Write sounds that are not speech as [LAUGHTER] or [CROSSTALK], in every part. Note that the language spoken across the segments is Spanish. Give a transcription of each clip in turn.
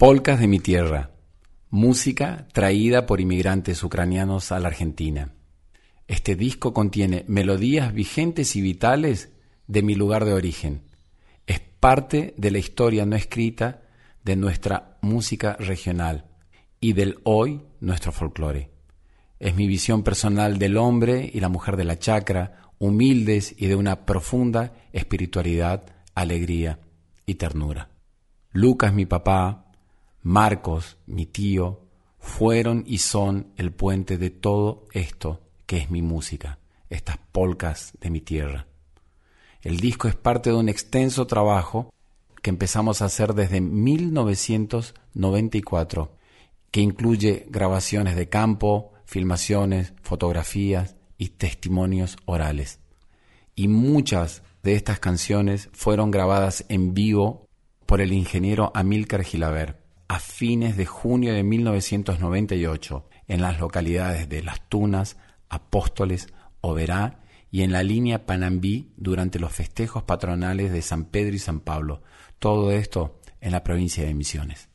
Polcas de mi tierra, música traída por inmigrantes ucranianos a la Argentina. Este disco contiene melodías vigentes y vitales de mi lugar de origen. Es parte de la historia no escrita de nuestra música regional y del hoy nuestro folclore. Es mi visión personal del hombre y la mujer de la chacra, humildes y de una profunda espiritualidad, alegría y ternura. Lucas, mi papá, Marcos, mi tío, fueron y son el puente de todo esto que es mi música, estas polcas de mi tierra. El disco es parte de un extenso trabajo que empezamos a hacer desde 1994, que incluye grabaciones de campo, filmaciones, fotografías y testimonios orales. Y muchas de estas canciones fueron grabadas en vivo por el ingeniero Amílcar Gilaber a fines de junio de 1998 en las localidades de Las Tunas, Apóstoles, Oberá y en la línea Panambí durante los festejos patronales de San Pedro y San Pablo. Todo esto en la provincia de Misiones.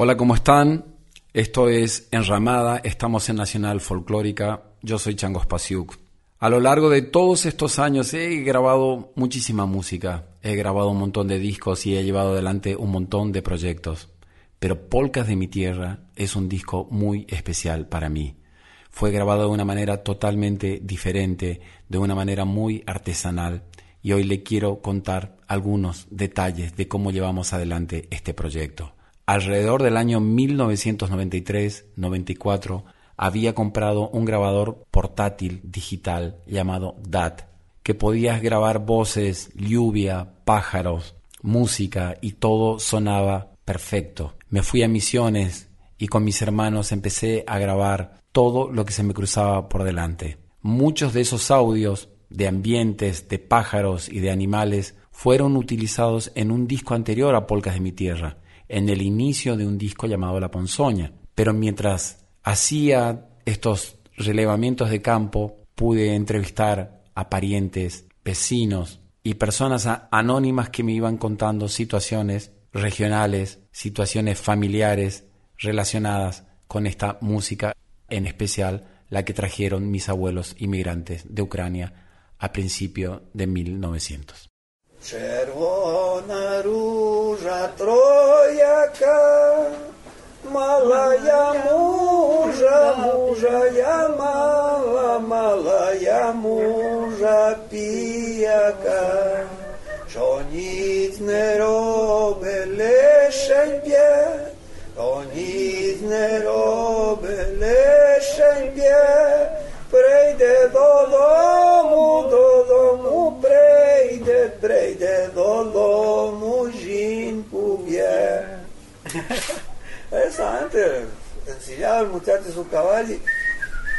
Hola, ¿cómo están? Esto es Enramada, estamos en Nacional Folclórica, yo soy Changos Pasiuk. A lo largo de todos estos años he grabado muchísima música, he grabado un montón de discos y he llevado adelante un montón de proyectos. Pero Polcas de mi Tierra es un disco muy especial para mí. Fue grabado de una manera totalmente diferente, de una manera muy artesanal, y hoy le quiero contar algunos detalles de cómo llevamos adelante este proyecto alrededor del año 1993-94 había comprado un grabador portátil digital llamado DAT, que podías grabar voces, lluvia, pájaros, música y todo sonaba perfecto. Me fui a misiones y con mis hermanos empecé a grabar todo lo que se me cruzaba por delante. Muchos de esos audios de ambientes, de pájaros y de animales fueron utilizados en un disco anterior a Polcas de mi Tierra, en el inicio de un disco llamado La Ponzoña. Pero mientras hacía estos relevamientos de campo, pude entrevistar a parientes, vecinos y personas anónimas que me iban contando situaciones regionales, situaciones familiares relacionadas con esta música, en especial la que trajeron mis abuelos inmigrantes de Ucrania a principio de 1900. мужа трояка, малая мужа, мужа я мала, малая мужа піяка, що ніц не робе лишень б'є, то ніц не робе лишень б'є, Preide do domu, do domu, preide, preide do domu, jincu e. [LAUGHS] Esa antes enseñaba el muchacho su caballo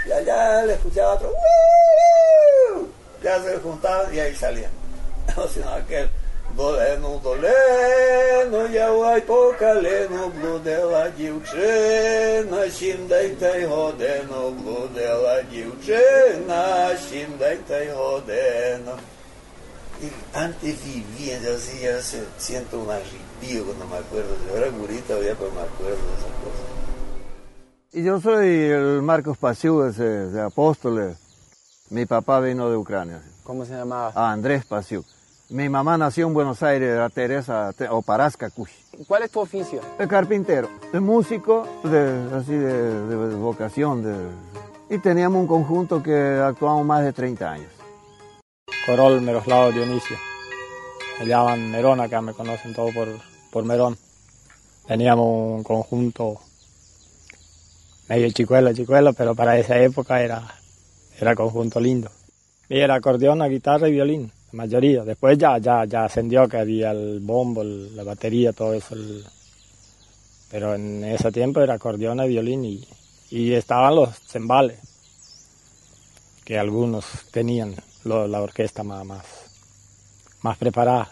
y allá le escuchaba otro. ¡Woo! Ya se juntaban y ahí salían. [LAUGHS] O sea, aquel Долено, долено, я вай по калину, блудила дівчина, сімдайте й годину, блудила дівчина, сімдайте й годину. Y antes vivía, yo así, ya se, siento un arrepío cuando me acuerdo. Yo era gurita todavía, pero me acuerdo de esas cosas. Y yo soy el Marcos Pasiu, ese, de Apóstoles. Mi papá vino de Ucrania. ¿Cómo se llamaba? Ah, Andrés Pasiu. Mi mamá nació en Buenos Aires, era Teresa o Parasca Cuy. ¿Cuál es tu oficio? El carpintero, el músico, de, así de, de vocación. De, y teníamos un conjunto que actuamos más de 30 años. Corol Meroslavo Dionisio. Me llaman Merón acá, me conocen todo por, por Merón. Teníamos un conjunto medio chicuelo, chicuelo, pero para esa época era, era conjunto lindo. Y era acordeón, guitarra y violín la mayoría. Después ya, ya, ya ascendió que había el bombo, la batería, todo eso. Pero en ese tiempo era acordeón y violín y, y estaban los cembales, que algunos tenían la orquesta más, más, más preparada.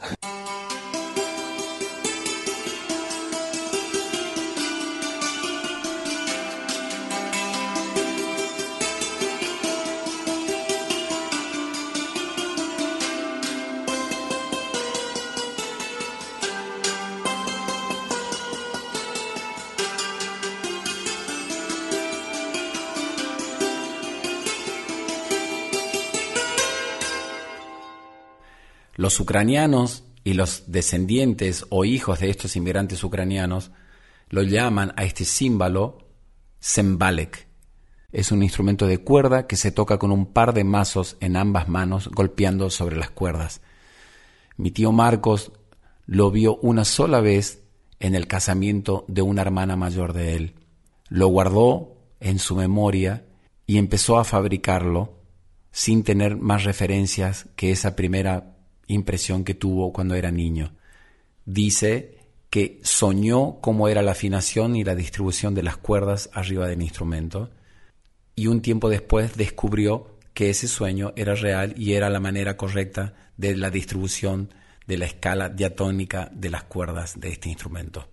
Los ucranianos y los descendientes o hijos de estos inmigrantes ucranianos lo llaman a este símbolo sembalek. Es un instrumento de cuerda que se toca con un par de mazos en ambas manos golpeando sobre las cuerdas. Mi tío Marcos lo vio una sola vez en el casamiento de una hermana mayor de él. Lo guardó en su memoria y empezó a fabricarlo sin tener más referencias que esa primera impresión que tuvo cuando era niño. Dice que soñó cómo era la afinación y la distribución de las cuerdas arriba del instrumento y un tiempo después descubrió que ese sueño era real y era la manera correcta de la distribución de la escala diatónica de las cuerdas de este instrumento.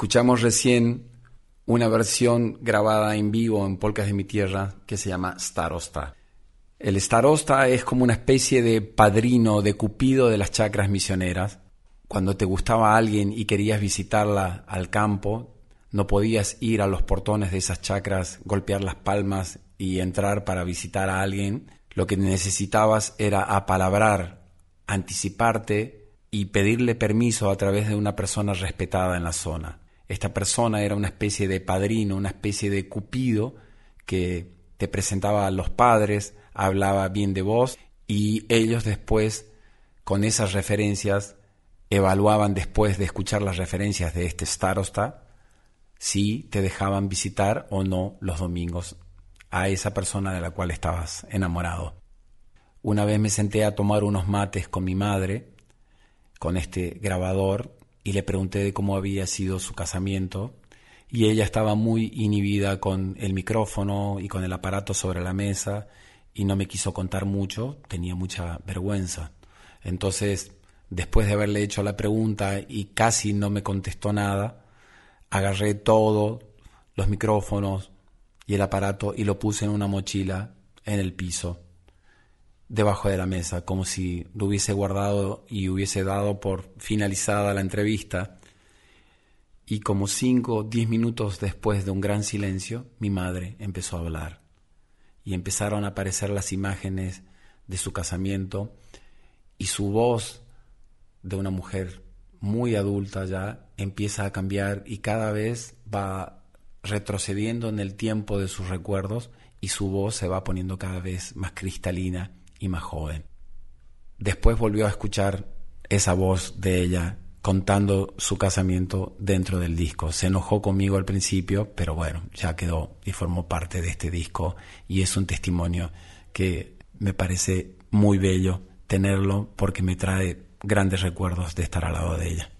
Escuchamos recién una versión grabada en vivo en Polcas de mi Tierra que se llama Starosta. El Starosta es como una especie de padrino, de cupido de las chacras misioneras. Cuando te gustaba alguien y querías visitarla al campo, no podías ir a los portones de esas chacras, golpear las palmas y entrar para visitar a alguien. Lo que necesitabas era apalabrar, anticiparte y pedirle permiso a través de una persona respetada en la zona. Esta persona era una especie de padrino, una especie de cupido que te presentaba a los padres, hablaba bien de vos y ellos después, con esas referencias, evaluaban después de escuchar las referencias de este starosta si te dejaban visitar o no los domingos a esa persona de la cual estabas enamorado. Una vez me senté a tomar unos mates con mi madre con este grabador y le pregunté de cómo había sido su casamiento y ella estaba muy inhibida con el micrófono y con el aparato sobre la mesa y no me quiso contar mucho, tenía mucha vergüenza. Entonces, después de haberle hecho la pregunta y casi no me contestó nada, agarré todo, los micrófonos y el aparato y lo puse en una mochila en el piso debajo de la mesa, como si lo hubiese guardado y hubiese dado por finalizada la entrevista. Y como cinco o diez minutos después de un gran silencio, mi madre empezó a hablar. Y empezaron a aparecer las imágenes de su casamiento y su voz de una mujer muy adulta ya empieza a cambiar y cada vez va retrocediendo en el tiempo de sus recuerdos y su voz se va poniendo cada vez más cristalina y más joven. Después volvió a escuchar esa voz de ella contando su casamiento dentro del disco. Se enojó conmigo al principio, pero bueno, ya quedó y formó parte de este disco y es un testimonio que me parece muy bello tenerlo porque me trae grandes recuerdos de estar al lado de ella.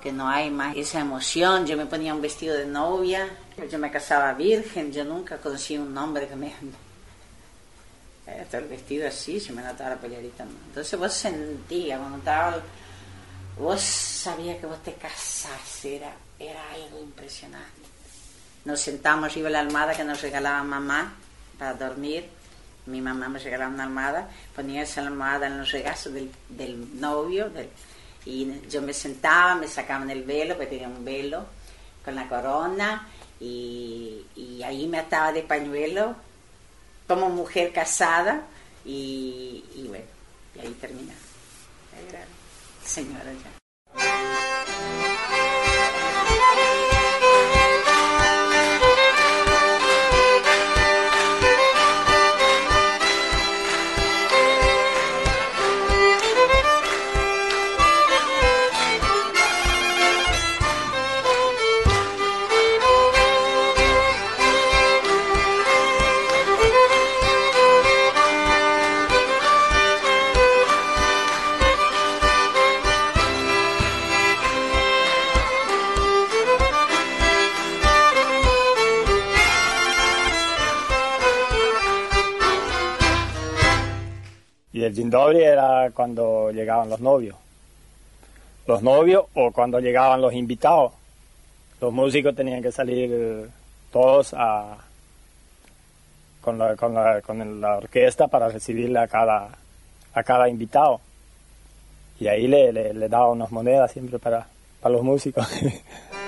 Que no hay más esa emoción. Yo me ponía un vestido de novia, yo me casaba virgen, yo nunca conocí un hombre que me... [LAUGHS] Todo el vestido así, se me notaba la pollerita. Entonces vos sentías, cuando estaba... Vos sabías que vos te casás, era, era algo impresionante. Nos sentamos arriba de la almohada que nos regalaba mamá para dormir. Mi mamá me regalaba una almohada, ponía esa almohada en los regazos del, del novio, del, y yo me sentaba, me sacaban el velo, porque tenía un velo con la corona, y, ahí me ataba de pañuelo como mujer casada, y, bueno, y ahí terminaba. Era señora ya. El Jindobri era cuando llegaban los novios. Los novios o cuando llegaban los invitados. Los músicos tenían que salir todos con, la, orquesta para recibirle a cada, invitado. Y ahí le, le, daba unas monedas siempre para los músicos. [LAUGHS]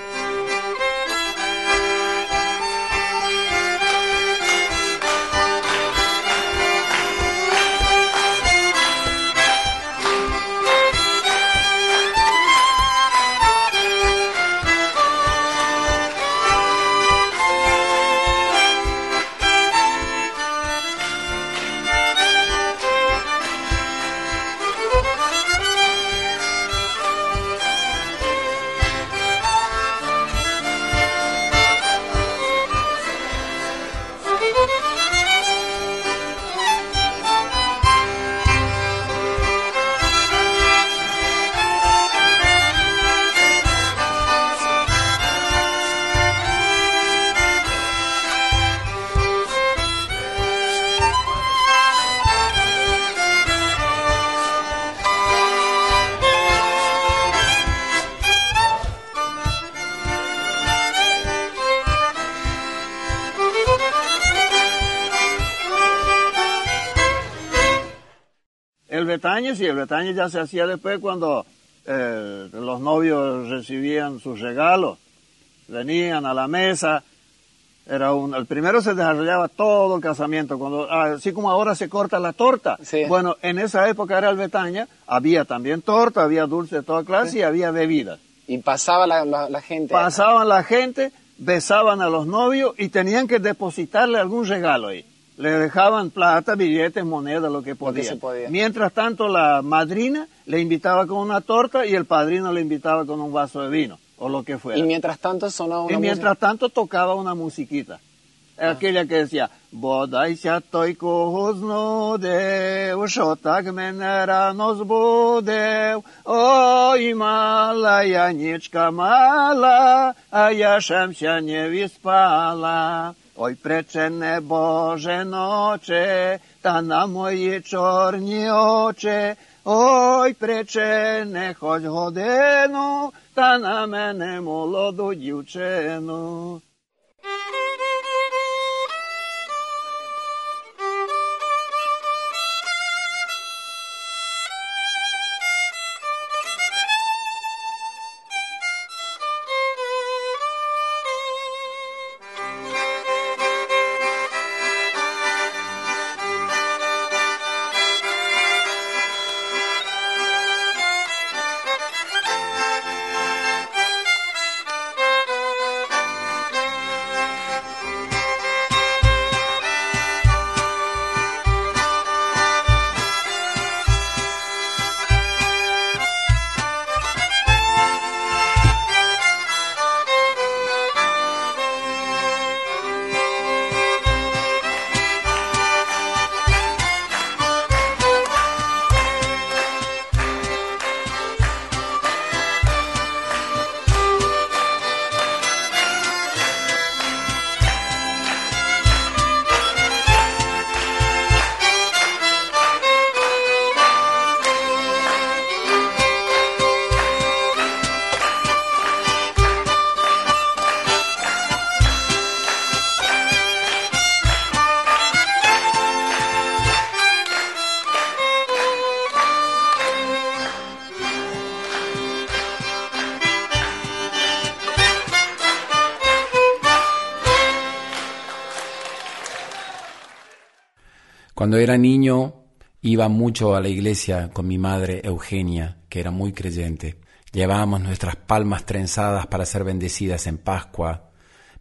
Bretaña, sí, el Bretaña ya se hacía después cuando eh, los novios recibían sus regalos, venían a la mesa, era un, el primero se desarrollaba todo el casamiento, cuando, ah, así como ahora se corta la torta. Sí. Bueno, en esa época era el Bretaña, había también torta, había dulce de toda clase y había bebidas. Y pasaba la, la- la gente. Pasaban la gente, besaban a los novios y tenían que depositarle algún regalo ahí. Le dejaban plata, billetes, monedas, lo que podían. se podía. Mientras tanto, la madrina le invitaba con una torta y el padrino le invitaba con un vaso de vino, o lo que fuera. Y mientras tanto sonaba una Y mientras tanto tocaba una musiquita. Era Aquella que decía, vyspala. Ой, пречене Боже ноче, та на мої чорні очі, ой, пречене хоч годину, та на мене молоду дівчину. Cuando era niño iba mucho a la iglesia con mi madre Eugenia, que era muy creyente. Llevábamos nuestras palmas trenzadas para ser bendecidas en Pascua.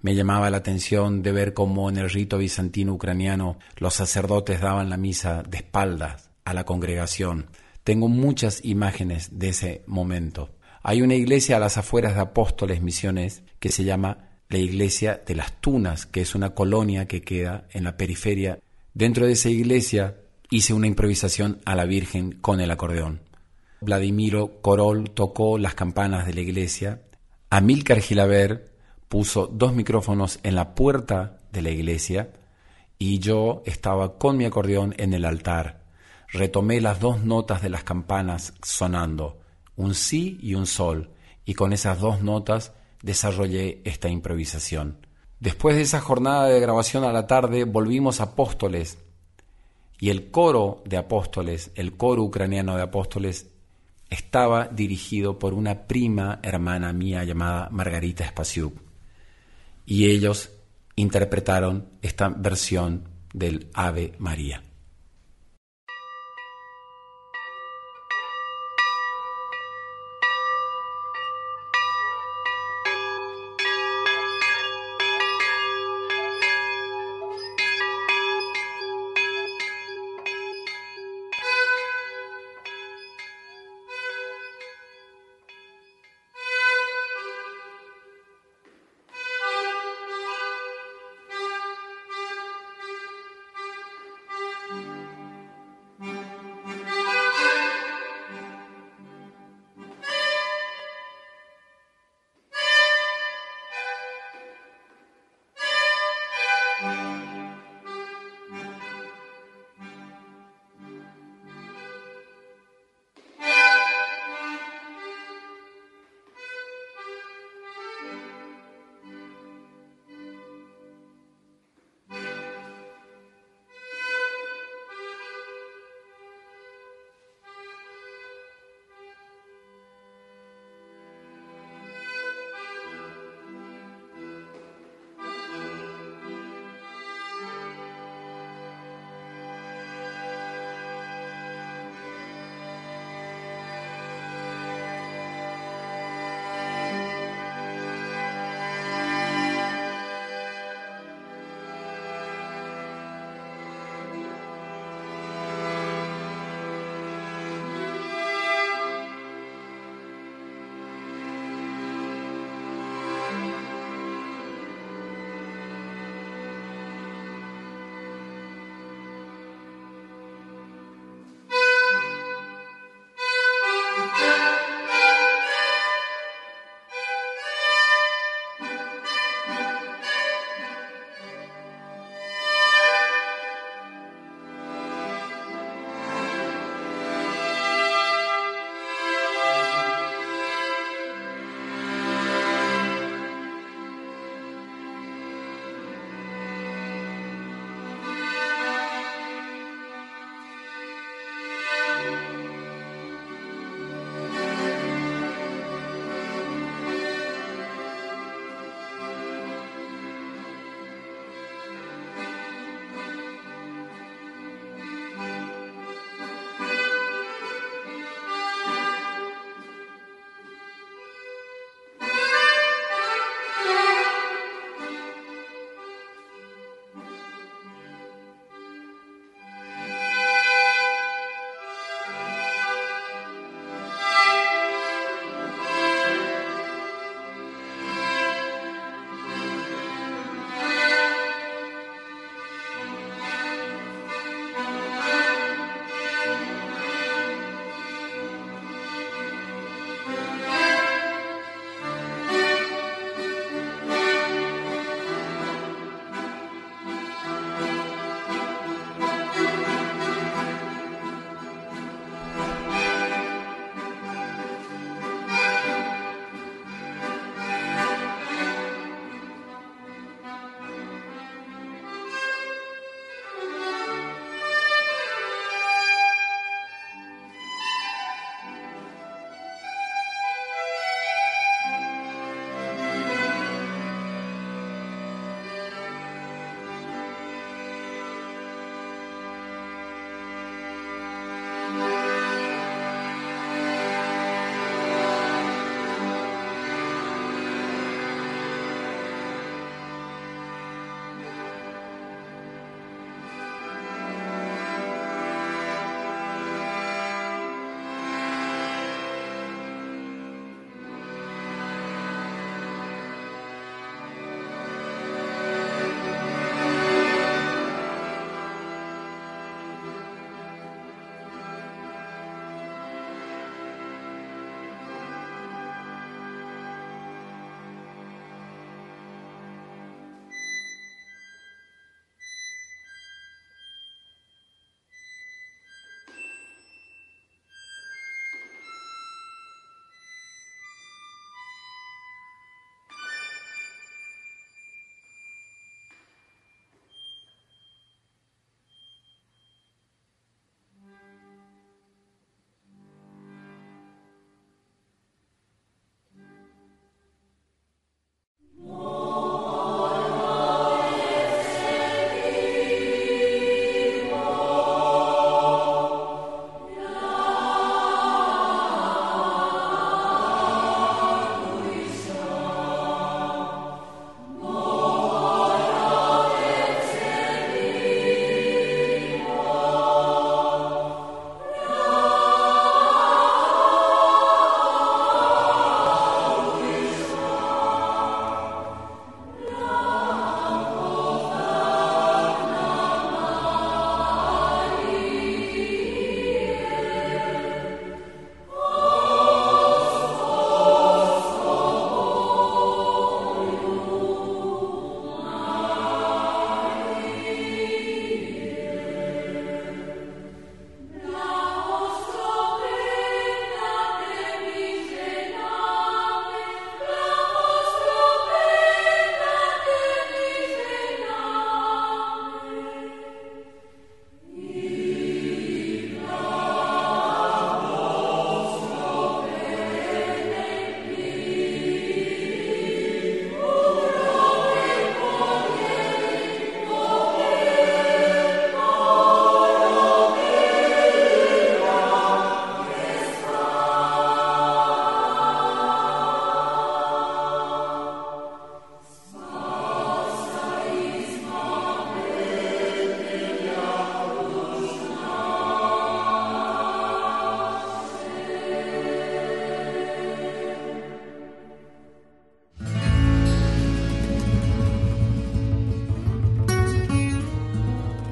Me llamaba la atención de ver cómo en el rito bizantino ucraniano los sacerdotes daban la misa de espaldas a la congregación. Tengo muchas imágenes de ese momento. Hay una iglesia a las afueras de Apóstoles Misiones que se llama la iglesia de las Tunas, que es una colonia que queda en la periferia. Dentro de esa iglesia hice una improvisación a la Virgen con el acordeón. Vladimiro Corol tocó las campanas de la iglesia. Amílcar Gilaber puso dos micrófonos en la puerta de la iglesia y yo estaba con mi acordeón en el altar. Retomé las dos notas de las campanas sonando, un sí y un sol, y con esas dos notas desarrollé esta improvisación. Después de esa jornada de grabación a la tarde volvimos a Apóstoles y el coro de Apóstoles, el coro ucraniano de Apóstoles, estaba dirigido por una prima hermana mía llamada Margarita Spasiuk. Y ellos interpretaron esta versión del Ave María.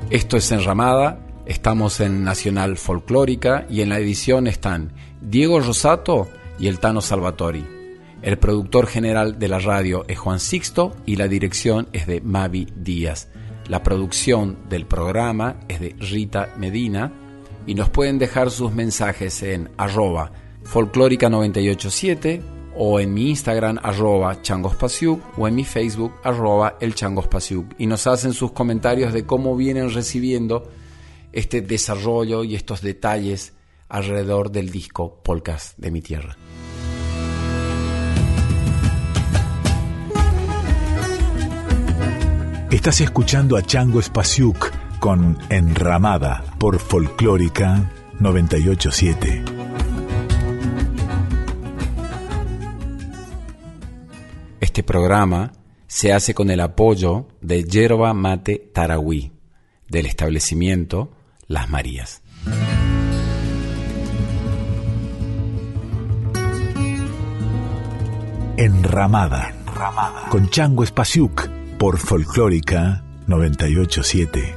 Esto es Enramada, estamos en Nacional Folclórica y en la edición están Diego Rosato y el Tano Salvatori. El productor general de la radio es Juan Sixto y la dirección es de Mavi Díaz. La producción del programa es de Rita Medina y nos pueden dejar sus mensajes en arroba folclórica987 o en mi Instagram arroba changospasiuk o en mi Facebook arroba el changospasiuk y nos hacen sus comentarios de cómo vienen recibiendo este desarrollo y estos detalles alrededor del disco Polcas de mi tierra. Estás escuchando a Chango Spasiuk con Enramada por Folclórica 987. Este programa se hace con el apoyo de Yerba Mate Tarahui, del establecimiento Las Marías. Enramada, con Chango Spasiuk por Folclórica 987.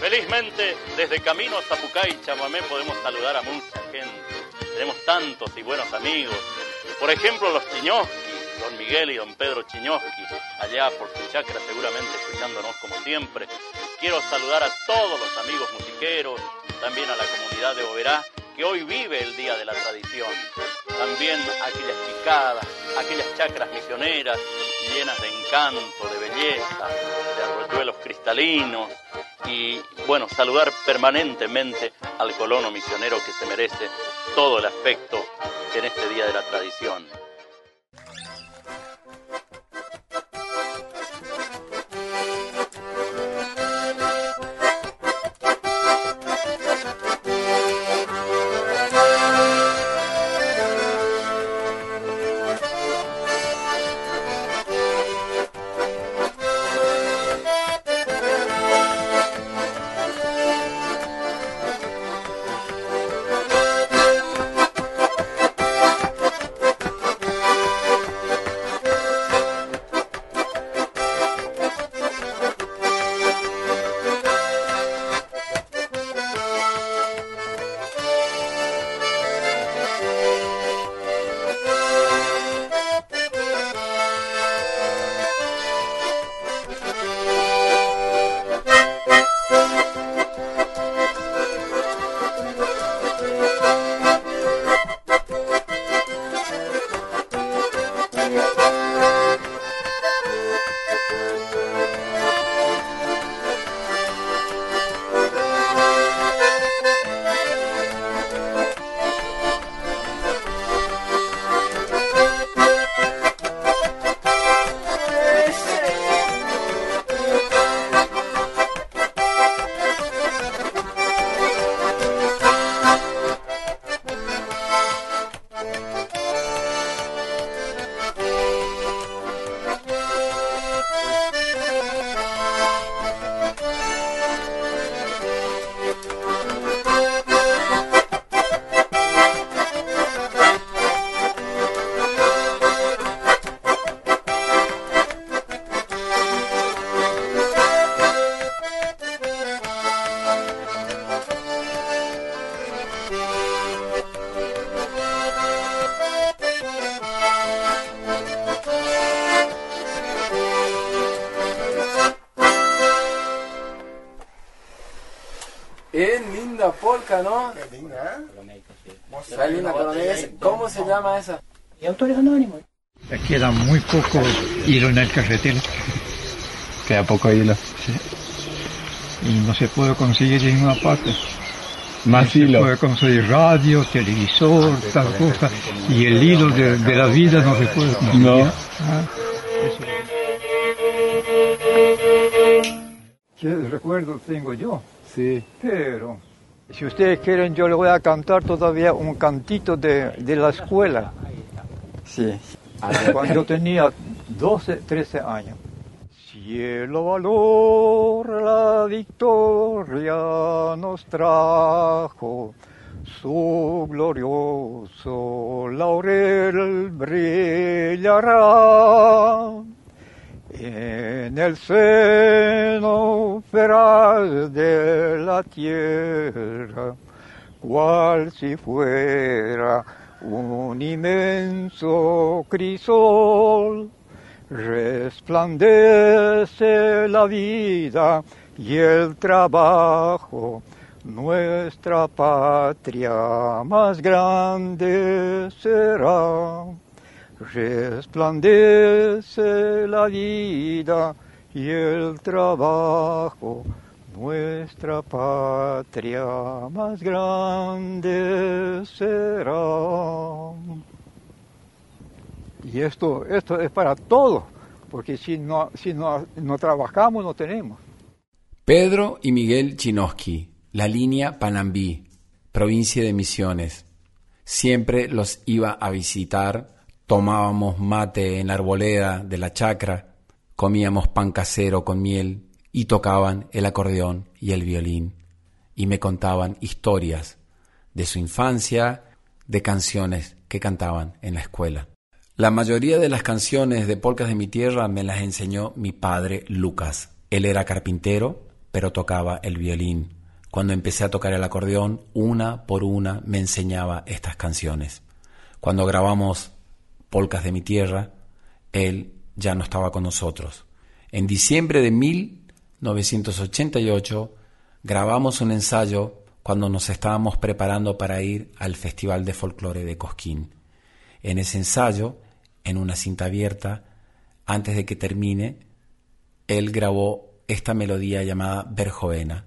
Felizmente, desde Camino a Zapucay y Chamamé podemos saludar a mucha gente. Tenemos tantos y buenos amigos. Por ejemplo, los Chiñoski, don Miguel y don Pedro Chiñoski, allá por su chacra seguramente escuchándonos como siempre. Quiero saludar a todos los amigos musiqueros, también a la comunidad de Oberá, que hoy vive el Día de la Tradición. También aquellas picadas, aquellas chacras misioneras llenas de encanto, de belleza, de arroyuelos cristalinos y, bueno, saludar permanentemente al colono misionero que se merece todo el afecto en este Día de la Tradición. Poco hilo en el carretero Queda poco hilo. y no se puede conseguir en ninguna parte. Más Se puede conseguir radio, televisor, tal cosa, y el hilo de, de la vida no se puede conseguir. No. Ah. ¿Qué recuerdo tengo yo? Sí. Pero, si ustedes quieren, yo le voy a cantar todavía un cantito de, de la escuela. Sí. Cuando tenía 12, 13 años. Cielo valor, la victoria nos trajo, su glorioso laurel brillará. En el seno feral de la tierra, cual si fuera un inmenso crisol, resplandece la vida y el trabajo, nuestra patria más grande será. Resplandece la vida y el trabajo, nuestra patria más grande será. Y esto, esto es para todos, porque si no, si no, no trabajamos no tenemos. Pedro y Miguel Chinoski, la línea Panambí, provincia de Misiones. Siempre los iba a visitar, tomábamos mate en la arboleda de la chacra, comíamos pan casero con miel y tocaban el acordeón y el violín y me contaban historias de su infancia, de canciones que cantaban en la escuela. La mayoría de las canciones de polcas de mi tierra me las enseñó mi padre Lucas. Él era carpintero, pero tocaba el violín. Cuando empecé a tocar el acordeón, una por una me enseñaba estas canciones. Cuando grabamos Polcas de mi tierra, él ya no estaba con nosotros. En diciembre de 1988 grabamos un ensayo cuando nos estábamos preparando para ir al Festival de Folclore de Cosquín. En ese ensayo, en una cinta abierta, antes de que termine, él grabó esta melodía llamada Verjovena.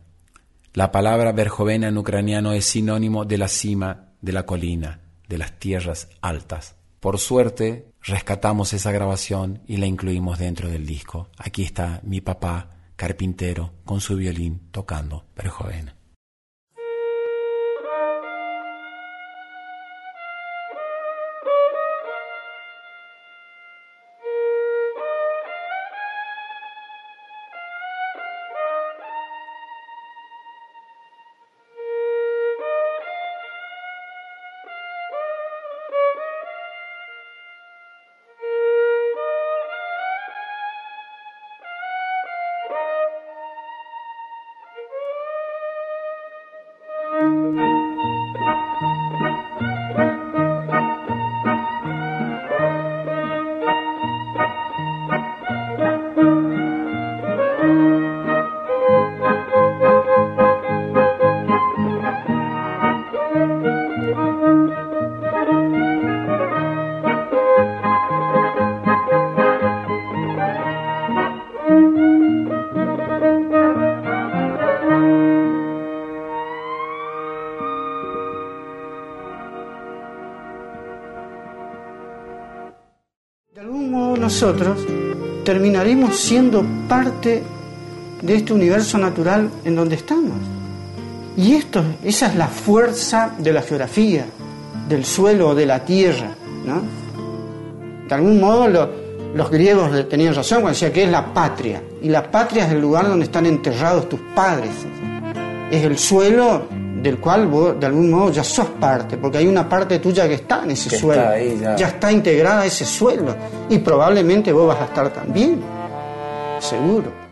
La palabra Verjovena en ucraniano es sinónimo de la cima, de la colina, de las tierras altas. Por suerte, rescatamos esa grabación y la incluimos dentro del disco. Aquí está mi papá, carpintero, con su violín tocando Verjovena. Nosotros terminaremos siendo parte de este universo natural en donde estamos. Y esto, esa es la fuerza de la geografía, del suelo, de la tierra. ¿no? De algún modo los griegos tenían razón cuando decían que es la patria. Y la patria es el lugar donde están enterrados tus padres. Es el suelo del cual vos de algún modo ya sos parte, porque hay una parte tuya que está en ese suelo, ya. está integrada ese suelo, y probablemente vos vas a estar también, seguro.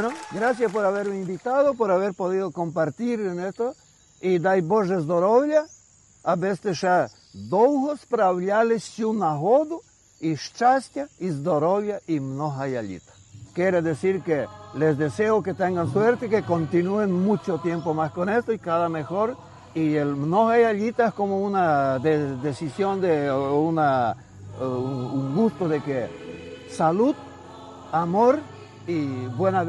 bueno, gracias por haberme invitado, por haber podido compartir en esto. І дай Боже здоров'я, аби сте ще довго справлялись цю нагоду і щастя, і здоров'я, і многая літа. Quiere decir que les deseo que tengan suerte, que continúen mucho tiempo más con esto y cada mejor. Y el mnoga yalita es como una de- decisión de o una, o un un gusto de que salud, amor y buena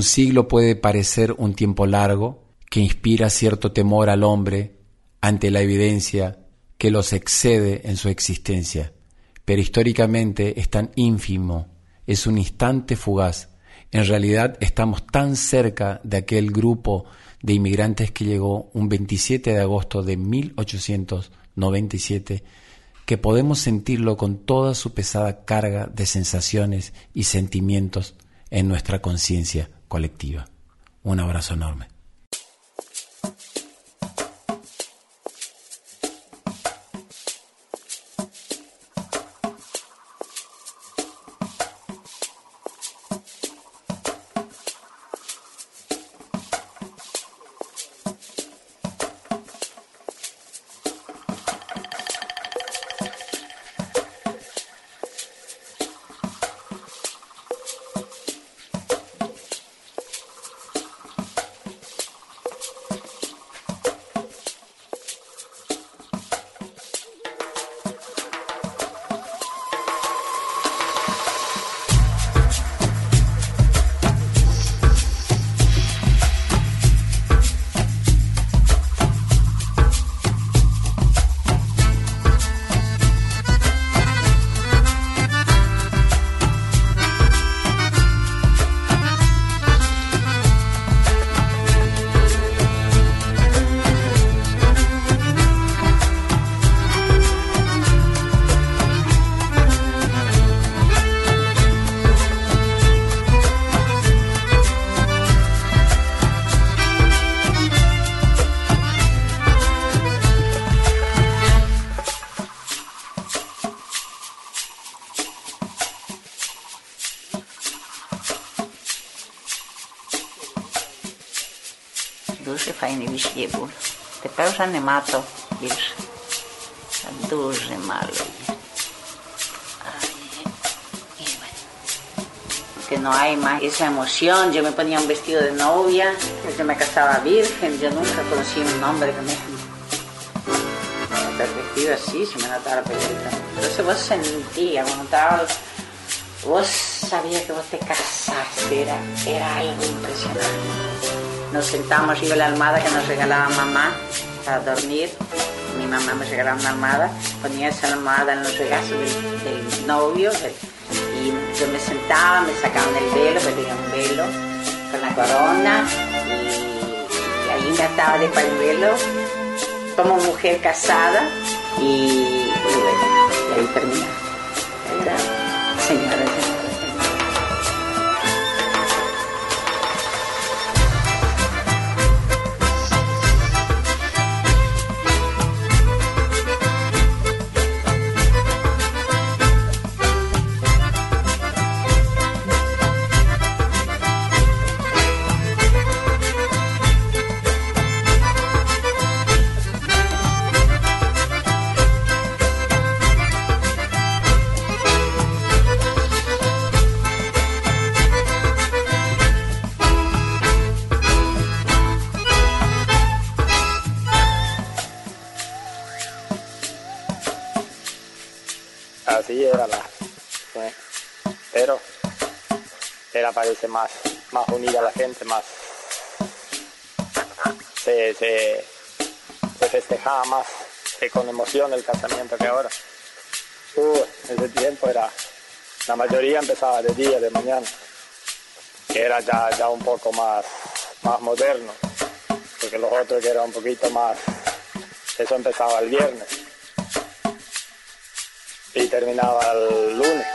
Un siglo puede parecer un tiempo largo que inspira cierto temor al hombre ante la evidencia que los excede en su existencia, pero históricamente es tan ínfimo, es un instante fugaz. En realidad estamos tan cerca de aquel grupo de inmigrantes que llegó un 27 de agosto de 1897 que podemos sentirlo con toda su pesada carga de sensaciones y sentimientos en nuestra conciencia colectiva. Un abrazo enorme. duży, fajny wiśniebul. Te pełżany ma to już duży maluje. que no hay más esa emoción. Yo me ponía un vestido de novia, yo me casaba virgen, yo nunca conocí un hombre que me el vestido así, se me notaba la pelota. Entonces vos sentías, vos notabas, vos sabías que vos te casaste, era, era algo impresionante. Nos sentamos de la almohada que nos regalaba mamá para dormir. Mi mamá me regalaba una almohada, ponía esa almohada en los regazos del, novio y yo me sentaba, me sacaban el velo, me tenía un velo con la corona y, y ahí me ataba de pañuelo como mujer casada y, y bueno, ahí terminaba. Señora, Así era la. ¿eh? Pero era parece más, más unida la gente, más. Se, se, se festejaba más con emoción el casamiento que ahora. Uh, ese tiempo era. La mayoría empezaba de día, de mañana. Que era ya, ya un poco más, más moderno. porque los otros que eran un poquito más, eso empezaba el viernes y terminaba el lunes.